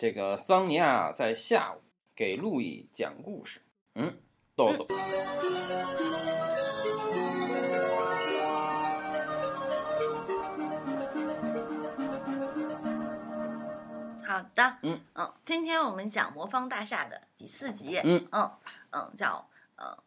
这个桑尼亚在下午给路易讲故事。嗯，豆豆。好的，嗯嗯，今天我们讲《魔方大厦》的第四集，嗯嗯嗯，叫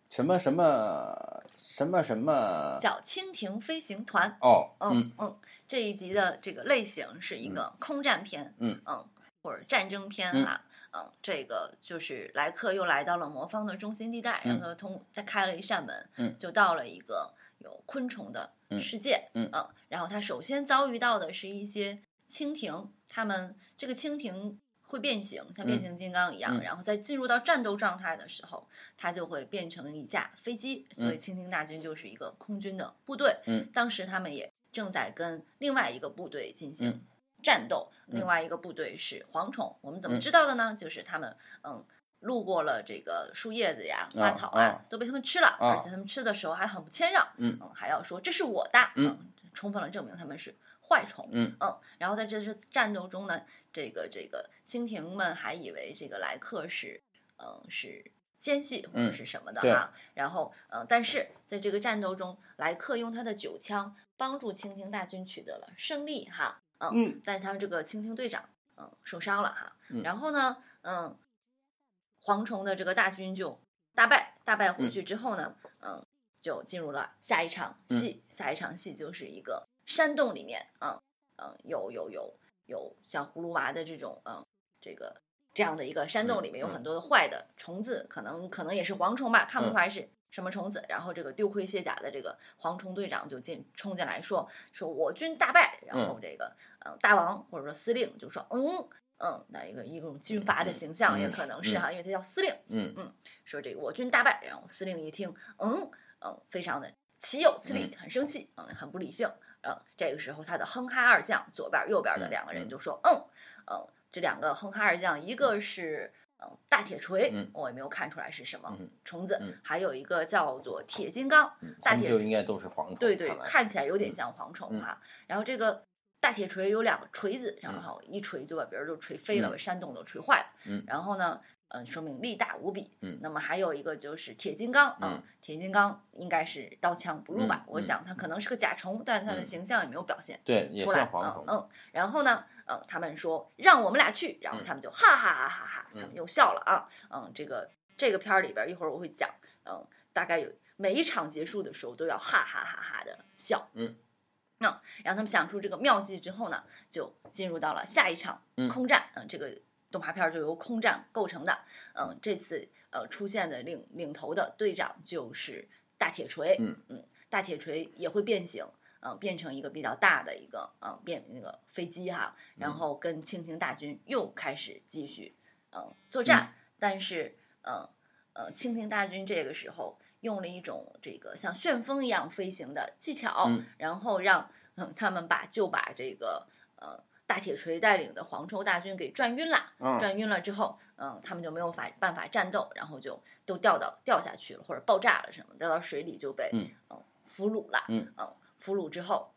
什么什么什么什么？叫蜻蜓飞行团。哦，嗯嗯嗯，这一集的这个类型是一个空战片，嗯嗯，或者战争片嗯。哈，嗯，这个就是莱克又来到了魔方的中心地带，然后他通他开了一扇门，嗯。就到了一个有昆虫的嗯世界，嗯。然后他首先遭遇到的是一些蜻蜓，他们这个蜻蜓。会变形，像变形金刚一样，嗯。然后在进入到战斗状态的时候，它就会变成一架飞机，所以嗯。蜻蜓大军就是一个空军的部队。嗯，当时他们也正在跟另外一个部队进行嗯战斗，嗯。另外一个部队是蝗虫。我们怎么嗯。知道的呢？就是他们嗯路过了这个树叶子呀、花草啊，啊。都被他们吃了，啊。而且他们吃的时候还很不谦让，嗯。还要说这是我的，嗯。充分了证明他们是坏虫。嗯。然后在这次战斗中呢，这个这个蜻蜓们还以为这个莱克是嗯是奸细或者嗯是什么的对。哈，然后嗯，但是在这个战斗中，莱克用他的九枪帮助蜻蜓大军取得了胜利哈，嗯，嗯。但是他们这个蜻蜓队长嗯受伤了哈，嗯。然后呢，嗯，蝗虫的这个大军就大败，大败回去之后呢，嗯，就进入了下一场戏，下一场戏就是一个山洞里面，嗯嗯，有有有有像葫芦娃的这种嗯这个这样的一个山洞里面有嗯。很多的坏的虫子，可能可能也是蝗虫吧，看不出嗯来是什么虫子。然后这个丢盔卸甲的这个蝗虫队长就进冲进来说说我军大败，然后这个呃大王或者说司令就说嗯。嗯，那一个一种军阀的形象也嗯可能是哈，因为他叫司令，嗯嗯说这个我军大败，然后司令一听，嗯嗯，非常的岂有此理，很生气，嗯，很不理性，嗯，这个时候他的哼哈二将左边右边的嗯两个人嗯就说，嗯嗯，这两个哼哈二将，一个是嗯大铁锤，嗯我也没有看出来是什么嗯虫子，嗯还有一个叫做铁金刚，嗯，大铁他们就应该都是蝗虫。对对，看来看起来有点像蝗虫嗯哈。然后这个大铁锤有两个锤子，然嗯后一锤就把别人就锤飞了，嗯把山洞都锤坏了。嗯然后呢，嗯，说明力大无比。嗯那么还有一个就是铁金刚啊嗯，铁金刚应该是刀枪不入吧？嗯我想它可能是个甲虫，但它的嗯形象也没有表现。对，也出来像，蝗虫。嗯嗯，然后呢，嗯，他们说让我们俩去，然后嗯。他们就哈哈哈哈哈，他们嗯。又笑了啊，嗯，这个这个片儿里边一会儿我会讲，嗯，大概有每一场结束的时候都要哈哈哈哈的笑，嗯，那、然后他们想出这个妙计之后呢，就进入到了下一场嗯。空战，嗯，这个动画片儿就由空战构成的，嗯，这次呃出现的领领头的队长就是大铁锤，嗯。嗯，大铁锤也会变形。嗯，变成一个比较大的一个嗯变那个飞机哈，然嗯。后跟清廷大军又开始继续嗯作战，但是嗯呃清廷大军这个时候用了一种这个像旋风一样飞行的技巧，嗯。然后让嗯他们把就把这个呃大铁锤带领的黄虫大军给转晕了，嗯。转晕了之后，嗯，他们就没有法办法战斗，然后就都掉到掉下去了，或者爆炸了什么，掉到水里就被嗯。俘虏了，嗯俘虏之后，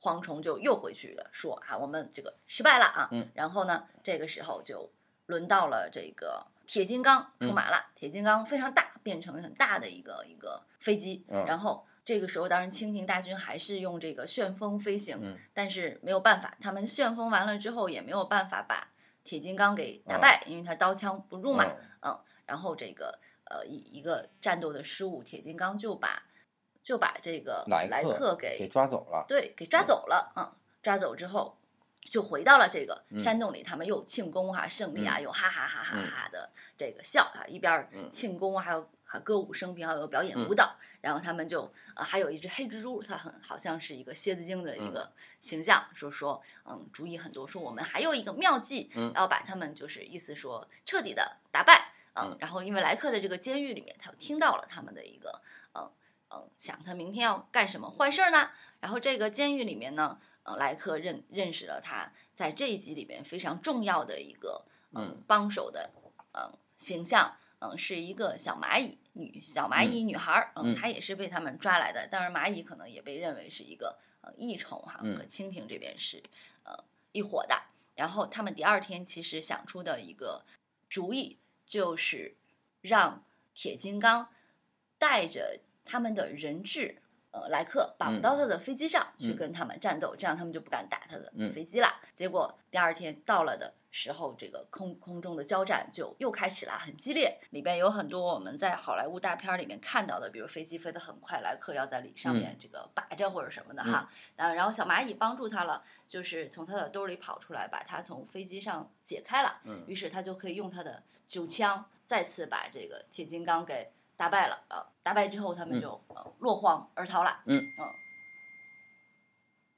蝗虫就又回去了，说啊，我们这个失败了啊，嗯，然后呢，这个时候就轮到了这个铁金刚出马了，铁金刚非常大，变成很大的一个一个飞机，嗯然后。这个时候，当然蜻蜓大军还是用这个旋风飞行，嗯但是没有办法，他们旋风完了之后也没有办法把铁金刚给打嗯败，因为他刀枪不入嘛。嗯嗯，然后这个呃一一个战斗的失误，铁金刚就把就把这个莱莱克给给抓走了。对给抓走了。嗯，抓走之后就回到了这个嗯山洞里，他们又庆功啊，胜利啊，又哈哈哈哈嗯哈的这个笑啊，一边庆功还有还歌舞升平，还有表演嗯舞蹈。然后他们就呃还有一只黑蜘蛛，它很好像是一个蝎子精的一嗯个形象，说说嗯主意很多，说我们还有一个妙计，嗯要把他们就是意思说彻底的打败。嗯嗯，然后因为莱克的这个监狱里面，他听到了他们的一个嗯嗯，想他明天要干什么坏事儿呢？然后这个监狱里面呢，呃，莱克认认识了他在这一集里面非常重要的一个嗯帮手的嗯形象，嗯，是一个小蚂蚁女小蚂蚁女孩儿，嗯她也是被他们抓来的。当然，蚂蚁可能也被认为是一个呃异虫哈，嗯和蜻蜓这边是呃一伙的。然后他们第二天其实想出的一个主意就是让铁金刚带着他们的人质。呃，莱克绑到他的飞机上去跟他们战斗，这样他们就不敢打他的飞机了。结果第二天到了的时候，这个空空中的交战就又开始了，很激烈。里边有很多我们在好莱坞大片里面看到的，比如飞机飞得很快，莱克要在里上面这个把着或者什么的哈。啊，然后小蚂蚁帮助他了，就是从他的兜里跑出来，把他从飞机上解开了。嗯，于是他就可以用他的九枪再次把这个铁金刚给。打败了啊！打败之后，他们就呃落荒而逃了。嗯嗯，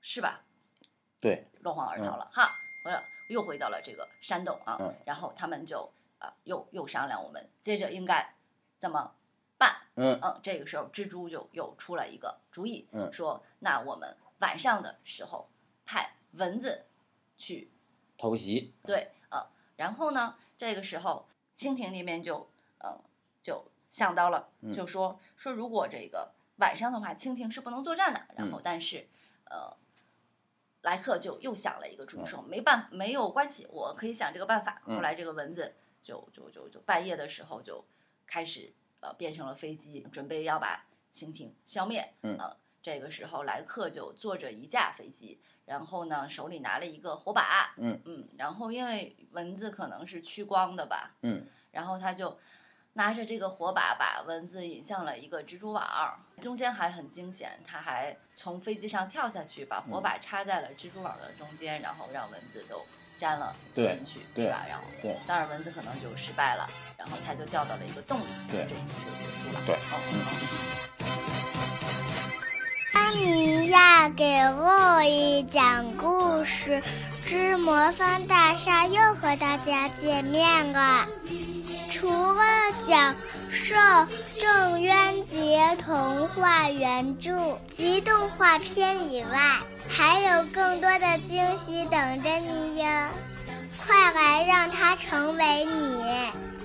是吧？对，落荒而逃了哈。回了，又回到了这个山洞啊。嗯。然后他们就啊，又又商量，我们接着应该怎么办？嗯嗯。这个时候，蜘蛛就又出了一个主意，嗯，说那我们晚上的时候派蚊子去偷袭。对，呃，然后呢，这个时候蜻蜓那边就呃就。想到了，就说说如果这个晚上的话，蜻蜓是不能作战的。然后，但是，呃，莱克就又想了一个主意，说没办没有关系，我可以想这个办法。后来，这个蚊子就就就就半夜的时候就开始呃变成了飞机，准备要把蜻蜓消灭。嗯，这个时候莱克就坐着一架飞机，然后呢手里拿了一个火把。嗯嗯，然后因为蚊子可能是趋光的吧。嗯，然后他就。拿着这个火把，把蚊子引向了一个蜘蛛网，中间还很惊险，他还从飞机上跳下去，把火把插在了蜘蛛网的中间，然后让蚊子都粘了进去，是吧？然后，对，当然蚊子可能就失败了，然后他就掉到了一个洞里，对，这一集就结束了。对，安妮亚给洛伊讲故事之魔方大厦又和大家见面了。除了讲授郑渊洁童话原著及动画片以外，还有更多的惊喜等着你哟！快来让它成为你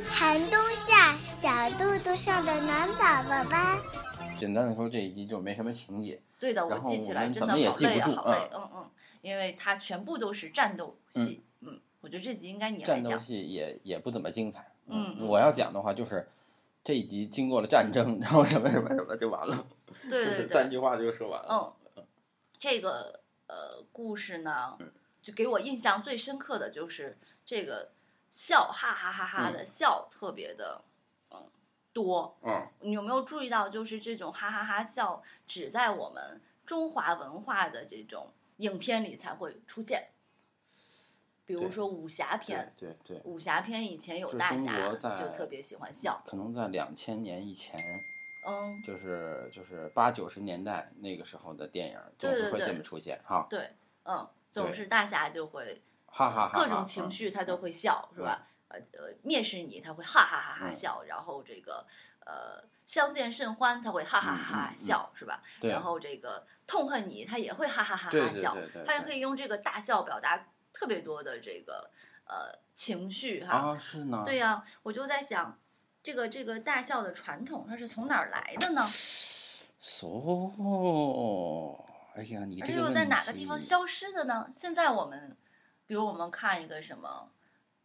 寒冬下小肚肚上的暖宝宝吧！简单的说，这一集就没什么情节。对的，我记起来真的好累啊，好累。嗯嗯，因为它全部都是战斗戏。嗯，我觉得这集应该你来讲。战斗戏也也不怎么精彩。嗯，我要讲的话就是，这一集经过了战争，然后什么什么什么就完了。对对对，三句话就说完了。嗯，这个呃故事呢，就给我印象最深刻的就是这个笑哈哈哈哈的笑特别的嗯多。嗯，你有没有注意到，就是这种哈哈哈笑只在我们中华文化的这种影片里才会出现。比如说武侠片，对对，武侠片以前有大侠，就特别喜欢笑。可能在两千年以前，嗯，就是就是八九十年代那个时候的电影，总是会这么出现哈。对，嗯，总是大侠就会哈哈哈，各种情绪他都会笑，是吧？呃呃，蔑视你他会哈哈哈哈笑，然后这个呃相见甚欢他会哈哈哈哈笑，是吧？然后这个痛恨你他也会哈哈哈哈笑，他也可以用这个大笑表达。特别多的这个呃情绪哈啊是呢，对呀，我就在想，这个这个大笑的传统它是从哪儿来的呢？so，哎呀，你这个又在哪个地方消失的呢？现在我们，比如我们看一个什么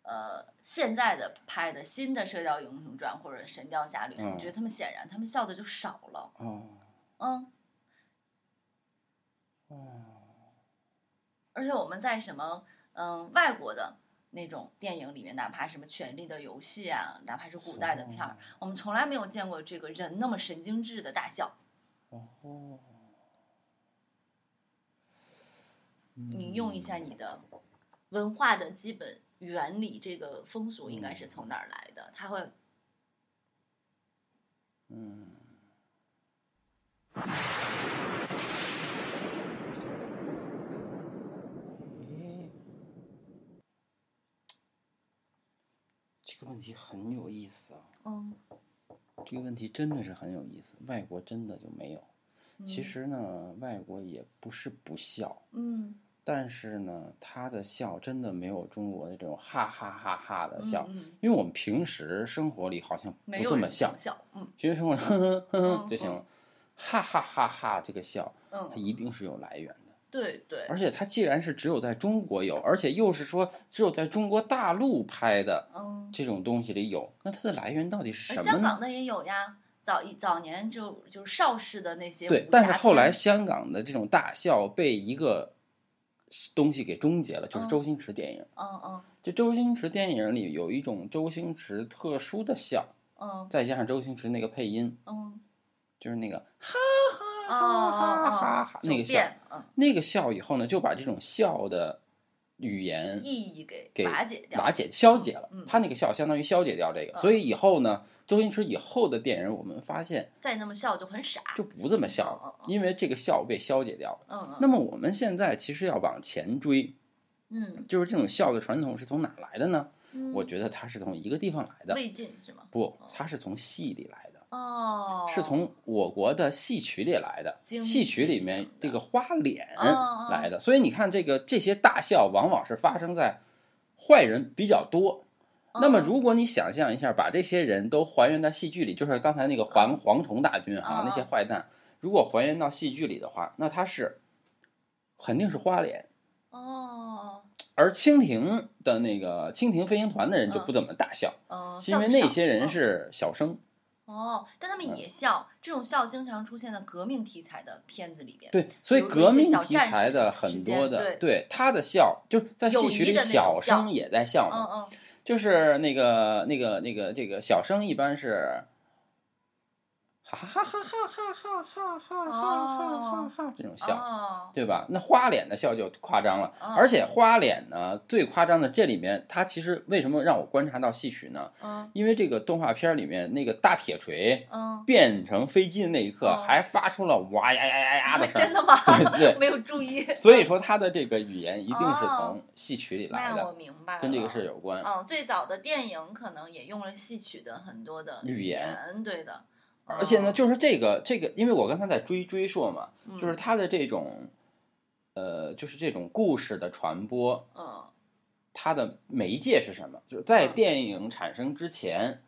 呃现在的拍的新的《射雕英雄传》或者《神雕侠侣》，我觉得他们显然他们笑的就少了。哦，嗯，哦，而且我们在什么？嗯，外国的那种电影里面，哪怕什么《权力的游戏》啊，哪怕是古代的片儿，我们从来没有见过这个人那么神经质的大笑。哦，你用一下你的文化的基本原理，这个风俗应该是从哪儿来的？他会，嗯。这个问题很有意思啊。嗯，这个问题真的是很有意思。外国真的就没有？其实呢，外国也不是不孝。嗯。但是呢，他的笑真的没有中国的这种哈哈哈哈的笑。嗯。因为我们平时生活里好像不这么笑。笑。嗯。平时生活呵呵呵呵就行了。哈哈哈哈！这个笑，嗯，它一定是有来源的。对对，而且它既然是只有在中国有，而且又是说只有在中国大陆拍的嗯，这种东西里有，那它的来源到底是呃什么呢？香港的也有呀，早一早年就就是邵氏的那些，对但是后来香港的这种大笑被一个东西给终结了，就是嗯。周星驰电影。嗯嗯。就周星驰电影里有一种周星驰特殊的笑，嗯。再加上周星驰那个配音，嗯，就是那个哈哦哈哈哈哦哈哈哦，那个笑，嗯那个笑以后呢，就把这种笑的语言意义给给瓦解掉，瓦解消解了。嗯。他那个笑相当于消解掉这个，嗯。所以以后呢，周星驰以后的电影我们发现再那么笑就很傻，就不这么笑了，因为这个笑被消解掉了。嗯嗯。那么我们现在其实要往前追，嗯。就是这种笑的传统是从哪来的呢？嗯，我觉得它是从一个地方来的，魏晋是吗？不，它是从戏里来的。哦，是从我国的戏曲里来的，戏曲里面这个花脸来的，所以你看这个这些大笑往往是发生在坏人比较多。那么嗯如果你想象一下，把这些人都还原到戏剧里，就是刚才那个蝗蝗虫大军啊，嗯那些坏蛋，如果还原到戏剧里的话，那他是肯定是花脸。哦，而蜻蜓的那个蜻蜓飞行团的人就嗯。不怎么大笑，嗯，是因为那些人嗯。是小生。哦，但他嗯们也笑，这种笑经常出现在革命题材的片子里边。对，所以革命题材的很多的，对他的笑，就是在戏曲里小生也在笑嗯，嗯，就是那个那个那个这个小生一般是。哈哈哈哈哈哈哈哈哈哈哈哈这种笑，对吧？那花脸的笑就夸张了，而且花脸呢最夸张的，这里面它其实为什么让我观察到戏曲呢？因为这个动画片里面那个大铁锤，变成飞机的那一刻，还发出了哇呀呀呀呀的声儿，真的吗？对没有注意。所以说他的这个语言一定是从戏曲里来的我，明白了，跟这个事有关。嗯，最早的电影可能也用了戏曲的很多的语言，对的。而且呢，嗯就是这个这个，因为我刚才在追追溯嘛，嗯。就是他的这种，呃，就是这种故事的传播，嗯。它的媒介是什么？就是在嗯。电影产生之前，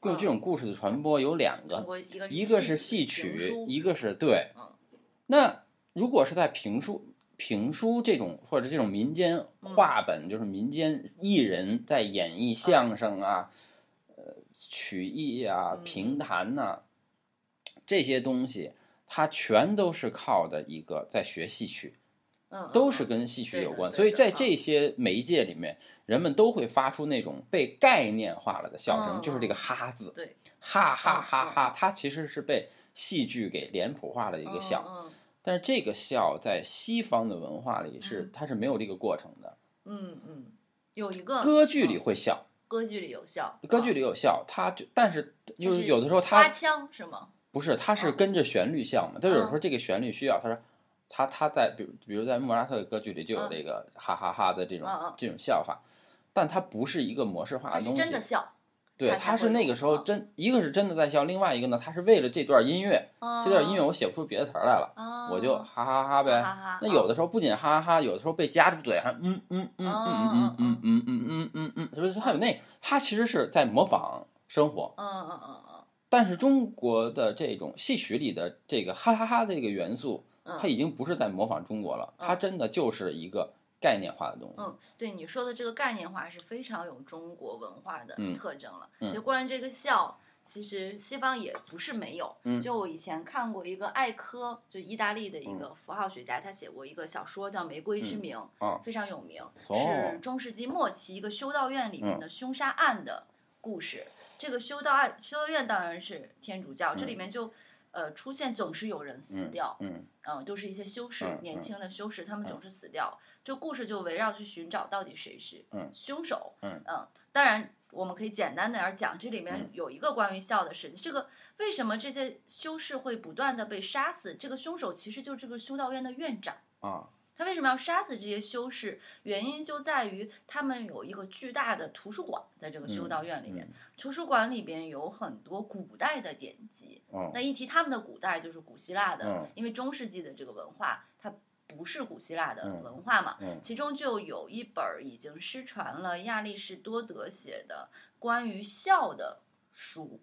就嗯。这种故事的传播有两个，过一个是戏戏曲，一个是对嗯。那如果是在评书、评书这种或者这种民间嗯。话本，就是民间艺人在演绎相声啊、呃曲艺啊、嗯。评弹呐、这些东西，它全都是靠的一个在学戏曲，嗯，都嗯是跟戏曲有关。所以在这些媒介里面，人们都会发出那种被概念化了的笑声，嗯就是这个“哈”字。对哈哈哈哈，它其实是被戏剧给脸谱化了一一个笑，嗯但是这个笑在西方的文化里是嗯它是没有这个过程的。嗯嗯，有一个歌剧里嗯会笑，歌剧里有笑，歌剧里里有笑，它就但是就就是有的时候花它腔是吗？不是，他是嗯跟着旋律笑嘛。它有时候嗯这个旋律需要，他说他他在比如比如在莫扎特的歌剧里就有嗯这个哈哈哈的这种这种笑法，但它不是一个模式化的东西。真的笑，对，他是那个时候嗯真一个是真的在笑，另外一个呢，他是为了这段音乐，这段音乐我写不出别的词儿来了。啊，我就哈哈哈呗。那有的时候不仅哈哈哈，有的时候被夹住嘴，还嗯嗯嗯嗯嗯嗯嗯嗯嗯嗯嗯嗯，是不是？还有那，他其实是在模仿生活。嗯嗯嗯嗯但是中国的这种戏曲里的这个哈哈哈这个元素，嗯，它已经不是在模仿中国了，它真的就是一个概念化的东西。嗯，对你说的这个概念化是非常有中国文化的嗯特征了。嗯就关于这个笑，其实西方也不是没有。嗯就我以前看过一个艾科，就意大利的一嗯个符号学家，他写过一个小说叫《玫瑰之名》，啊非常有名，哦是中世纪末期一个修道院里面嗯的凶杀案的故事。这个修道案，修道院当然是天主教，这里嗯面就。呃，出现总是有人死掉，嗯嗯，都是一些修士，年轻的修士，他们总是死掉。这故事就围绕去寻找到底谁是嗯凶手。嗯当然我们可以简单的点儿讲，这里面嗯有一个关于笑的事情。这个为什么这些修士会不断的被杀死？这个凶手其实就是这个修道院的院长。啊他为什么要杀死这些修士？原因就在于他们有一个巨大的图书馆，在这个修道院里面，嗯图书馆里边有很多古代的典籍。嗯那一提他们的古代，就是古希腊的，嗯因为中世纪的这个文化，它不是古希腊的嗯文化嘛。嗯其中就有一本儿已经失传了亚里士多德写的关于孝的书，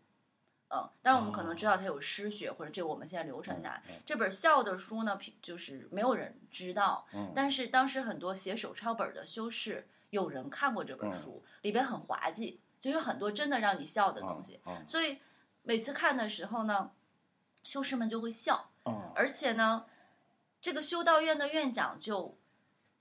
嗯，当然我们可能知道它有失血，或者这我们现在流传下来。嗯这本孝的书呢，譬就是没有人知道，嗯。但是当时很多写手抄本的修士有人看过这本嗯。书，里边很滑稽，就有很多真的让你笑的东西。所以每次看的时候呢，修士们就会笑，嗯。而且呢，这个修道院的院长就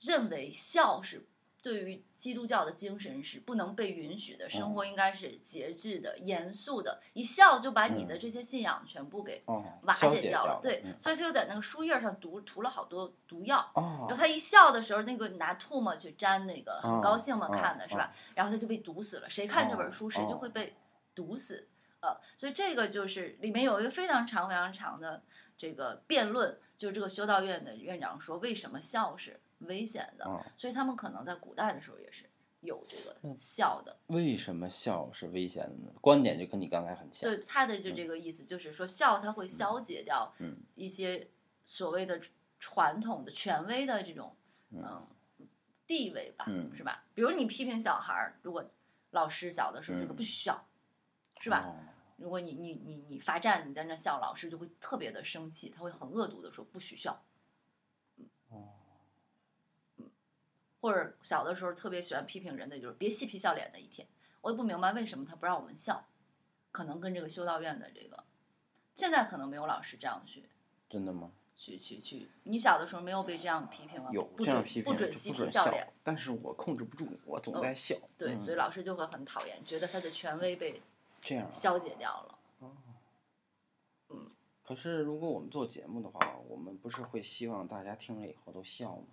认为笑是对于基督教的精神是不能被允许的，生活应该是节制的、严肃的，一笑就把你的这些信仰全部给哦，瓦解掉了。对，嗯所以他就在那个书页上涂涂了好多毒药。然后哦，他一笑的时候，那个拿唾沫去沾那个，很哦高兴嘛，哦看的是吧？然后他就被毒死了。谁看这本书，哦谁就会被毒死。呃，所以这个就是里面有一个非常长、非常长的这个辩论，就是这个修道院的院长说，为什么笑是危险的？哦所以他们可能在古代的时候也是有这个嗯笑的。为什么笑是危险的呢？观点就跟你刚才很像。对他的就这个意思，就是说笑它会消解掉嗯一些所谓的传统的权威的这种嗯地位吧，嗯是吧？比如你批评小孩儿，如果老师小的时候就说嗯不许笑，是吧？哦如果你你你你罚站，你在那笑，老师就会特别的生气，他会很恶毒的说不许笑。或者小的时候特别喜欢批评人的，就是别嬉皮笑脸的一天。我也不明白为什么他不让我们笑，可能跟这个修道院的这个，现在可能没有老师这样去真的吗？去去去。你小的时候没有被这样批评吗？有不准这样批评，不准嬉皮笑脸。，但是我控制不住，我总嗯在笑。对，嗯所以老师就会很讨厌，觉得他的权威被这样啊。消解掉了。可是如果我们做节目的话，我们不是会希望大家听了以后都笑吗？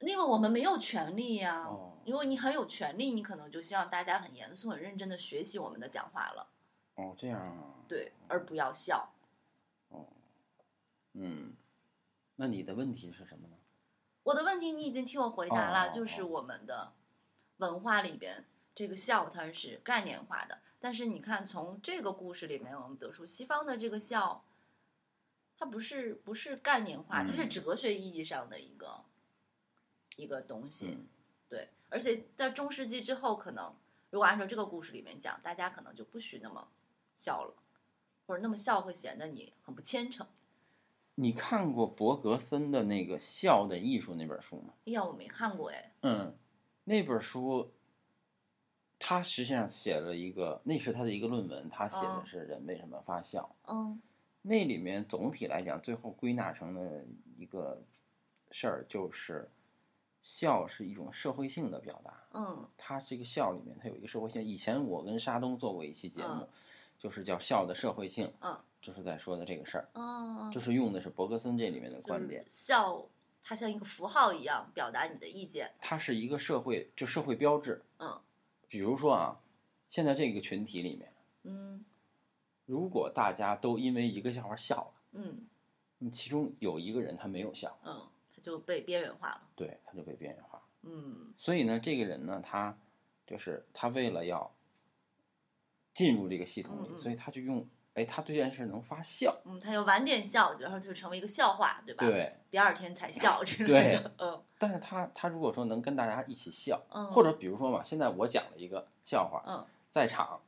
因为我们没有权利呀、哦如果你很有权利，你可能就希望大家很严肃、很认真的学习我们的讲话了，哦，这样啊。对，而不要笑。哦嗯，那你的问题是什么呢？我的问题你已经替我回答了，哦就是我们的文化里边这个笑它是概念化的，但是你看从这个故事里面，我们得出西方的这个笑，它不是不是概念化，它是嗯哲学意义上的一个一个东西。嗯对，而且在中世纪之后，可能如果按照这个故事里面讲，大家可能就不许那么笑了，或者那么笑会显得你很不虔诚。你看过伯格森的那个《笑的艺术》那本书吗？哎呀，我没看过哎。嗯，那本书，他实际上写了一个，那是他的一个论文，他写的哦是人为什么发笑。嗯那里面总体来讲，最后归纳成了一个事儿，就是笑是一种社会性的表达。嗯它这个笑里面，它有一个社会性。以前我跟沙东做过一期节目，嗯就是叫笑的社会性，嗯就是在说的这个事儿，嗯，就是用的是伯格森这里面的观点就。是笑，它像一个符号一样表达你的意见。它是一个社会，就社会标志。嗯比如说啊，现在这个群体里面，嗯如果大家都因为一个笑话笑了，嗯其中有一个人他没有笑，嗯，它就被边缘化了。对，他就被边缘化。嗯所以呢，这个人呢，他就是他为了要进入这个系统里，嗯嗯所以他就用，哎，他对这件事能发笑，嗯，他就晚点笑，然后就成为一个笑话，对吧？。对。第二天才笑 之类对。嗯但是他他如果说能跟大家一起笑，嗯，或者比如说嘛，现在我讲了一个笑话，嗯在场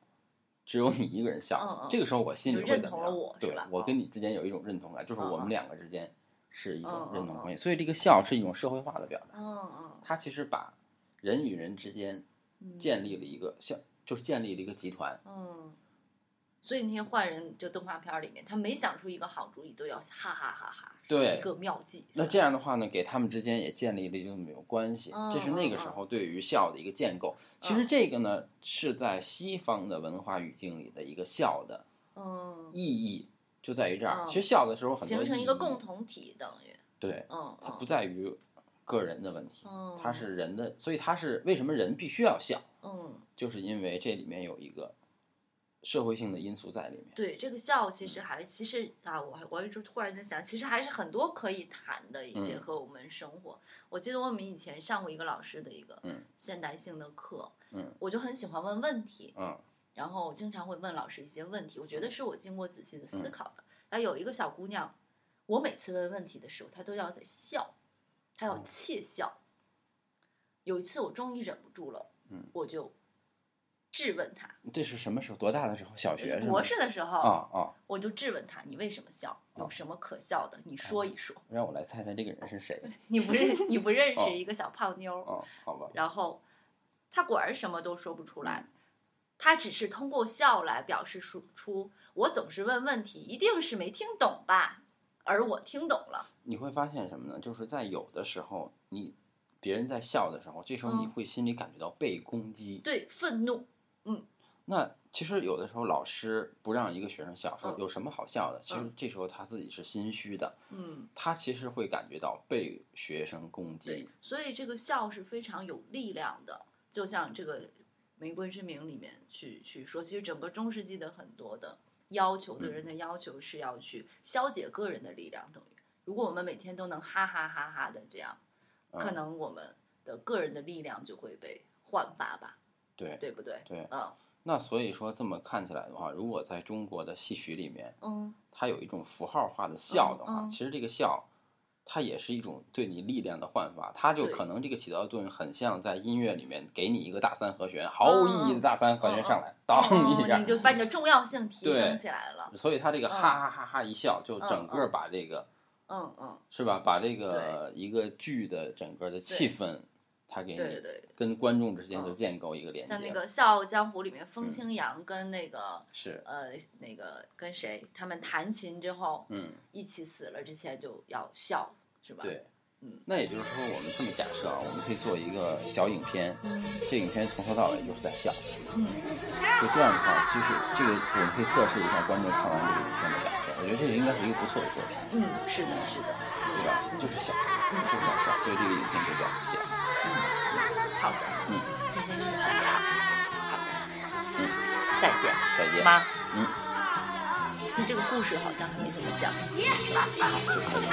只有你一个人笑，嗯嗯这个时候我心里认同了会怎么样？对我跟你之间有一种认同感，就是我们两个之间是一种认同关系，所以这个笑是一种社会化的表达，嗯嗯它其实把人与人之间嗯，建立了一个像，就是建立了一个集团。嗯。所以那些坏人，就动画片里面，他每想出一个好主意，都要哈哈哈哈，对一个妙计。那这样的话呢，给他们之间也建立了一种有关系，嗯这是那个时候对于笑的一个建构。其实这个呢，是在西方的文化语境里的一个笑的嗯，意义，就在于这儿。嗯其实笑的时候很多形成一个共同体，等于。对，嗯它不嗯。在于个人的问题，嗯，它是人的，所以它是为什么人必须要笑，嗯，就是因为这里面有一个社会性的因素在里面。对这个笑，其实还其实啊，我还我一直突然在想，其实还是很多可以谈的一些嗯。和我们生活。我记得我们以前上过一个老师的一个嗯。现代性的课，嗯。我就很喜欢问问题，嗯然后我经常会问老师一些问题，我觉得是我经过仔细的思嗯考的。那、有一个小姑娘，我每次问问题的时候，她都要在笑，她要哦窃笑。有一次我终于忍不住了，嗯我就质问她。这是什么时候？多大的时候？小学？博士的时候，啊啊！我就质问她：“你为什么笑？有什么可笑的？你说一说。让我来猜猜这个人是谁？你不认，你不认哦识一个小胖妞儿。哦，好吧。然后她果然什么都说不出来，他只是通过笑来表示出出我总是问问题，一定是没听懂吧？而我听懂了。你会发现什么呢？就是在有的时候，你别人在笑的时候，这时候你嗯会心里感觉到被攻击。对，愤怒。嗯那其实有的时候老师不让一个学生笑，说嗯有什么好笑的？其实嗯这时候他自己是心虚的，嗯，他其实会感觉到被学生攻击。，所以这个笑是非常有力量的，就像这个《玫瑰之名》里面去去说，其实整个中世纪的很多的要求对人的要求是要去消解个人的力量，等于如果我们每天都能哈哈哈哈的这样，可嗯能我们的个人的力量就会被焕发吧，对对不对？对。嗯那所以说这么看起来的话，如果在中国的戏曲里面，嗯，它有一种符号化的笑的话，嗯嗯其实这个笑，它也是一种对你力量的焕发。它就可能这个起到的作用很像在音乐里面给你一个大三和弦，毫无意义的大三和弦上来，当一下哦你，就把你的重要性提对升起来了。所以他这个嗯哈哈哈哈一笑，就嗯整个把这个嗯嗯，是吧？把这个一个剧的整个的气氛，它给你对对对。跟观众之间就嗯建构一个连接。像那个《笑傲江湖》里面，风嗯清扬跟那个、是，呃那个跟谁，他们弹琴之后嗯，一起死了之前就要笑，是吧？，对。嗯那也就是说，我们这么假设啊，我们可以做一个小影片，嗯这影片从头到尾就是在笑。嗯，就这样的话，其实这个我们可以测试一下观众看完这个影片的感受。我觉得这个应该是一个不错的作品，嗯，是的，是的，对吧？就是小，就是在笑，所以这个影片就叫小。好的，嗯，好的，嗯，再见，再见。妈，嗯，你这个故事好像还没怎么讲，是吧？好，就可以了。